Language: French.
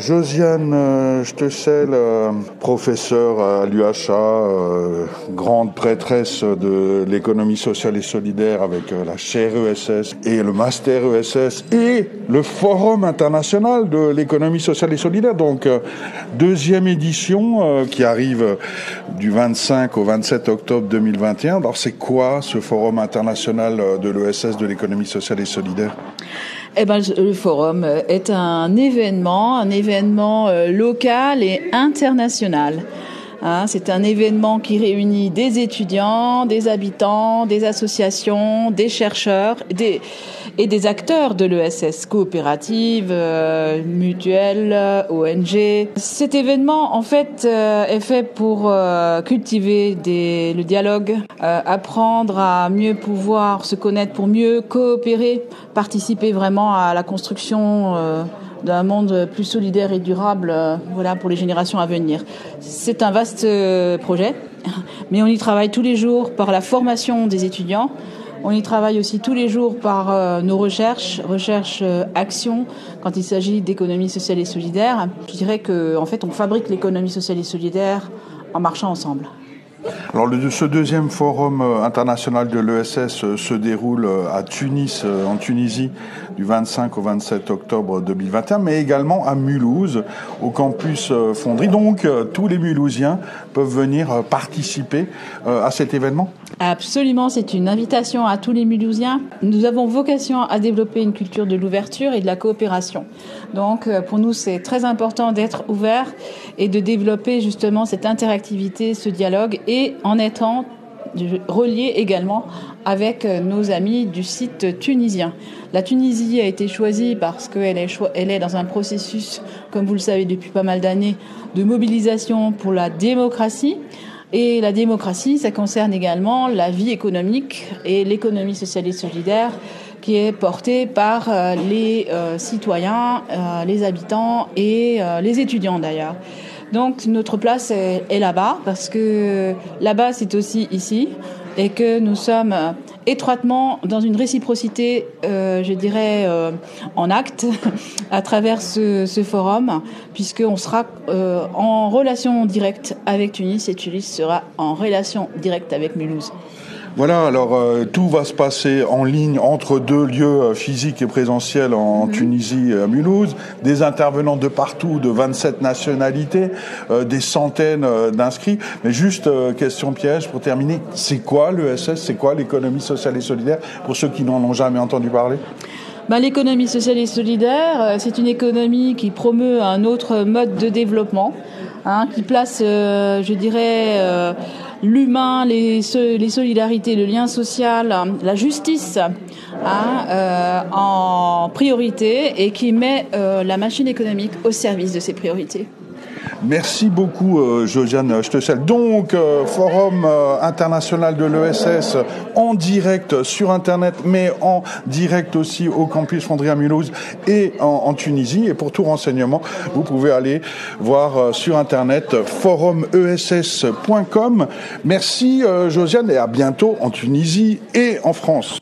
Josiane euh, Stessel, euh, professeure à l'UHA, euh, grande prêtresse de l'économie sociale et solidaire avec la chaire ESS et le master ESS et le Forum international de l'économie sociale et solidaire. Donc, deuxième édition qui arrive du 25 au 27 octobre 2021. Alors, c'est quoi ce Forum international de l'ESS de l'économie sociale et solidaire? Eh ben, le forum est un événement, un événement euh, local et international. Hein, c'est un événement qui réunit des étudiants, des habitants, des associations, des chercheurs des, et des acteurs de l'ESS, coopératives, euh, mutuelles, ONG. Cet événement, en fait, euh, est fait pour euh, cultiver des, le dialogue, apprendre à mieux pouvoir se connaître, pour mieux coopérer, participer vraiment à la construction d'un monde plus solidaire et durable euh, voilà, pour les générations à venir. C'est un vaste euh, projet, mais on y travaille tous les jours par la formation des étudiants. On y travaille aussi tous les jours par euh, nos recherches, recherches, actions, quand il s'agit d'économie sociale et solidaire. Je dirais qu'en en fait, on fabrique l'économie sociale et solidaire en marchant ensemble. Alors le, ce deuxième forum euh, international de l'ESS euh, se déroule euh, à Tunis, en Tunisie, du 25 au 27 octobre 2021, mais également à Mulhouse, au campus Fonderie. Donc tous les Mulhousiens peuvent venir participer à cet événement? Absolument, c'est une invitation à tous les Mulhousiens. Nous avons vocation à développer une culture de l'ouverture et de la coopération. Donc pour nous, c'est très important d'être ouvert et de développer justement cette interactivité, ce dialogue et en étant relié également avec euh, nos amis du site tunisien. La Tunisie a été choisie parce qu'elle est, est dans un processus, comme vous le savez depuis pas mal d'années, de mobilisation pour la démocratie. Et la démocratie, ça concerne également la vie économique et l'économie sociale et solidaire qui est portée par euh, les euh, citoyens, les habitants et les étudiants d'ailleurs. Donc notre place est, là-bas parce que là-bas c'est aussi ici et que nous sommes étroitement dans une réciprocité, euh, je dirais, euh, en acte à travers ce, ce forum, puisqu'on sera euh, en relation directe avec Tunis et Tunis sera en relation directe avec Mulhouse. Voilà, alors euh, tout va se passer en ligne entre deux lieux euh, physiques et présentiels en, mhm. Tunisie et à Mulhouse, des intervenants de partout, de 27 nationalités, euh, des centaines d'inscrits. Mais juste question piège pour terminer, c'est quoi l'ESS, c'est quoi l'économie sociale et solidaire? Pour ceux qui n'en ont jamais entendu parler. Ben, L'économie sociale et solidaire, c'est une économie qui promeut un autre mode de développement, hein, qui place, je dirais, l'humain, les, les, solidarités, le lien social, la justice euh, en priorité et qui met euh, la machine économique au service de ces priorités. Merci beaucoup, euh, Josiane Stessel. Donc, euh, Forum euh, international de l'ESS en direct sur Internet, mais en direct aussi au campus Fonderie à Mulhouse et en, Tunisie. Et pour tout renseignement, vous pouvez aller voir sur Internet forumess.com. Merci, Josiane, et à bientôt en Tunisie et en France.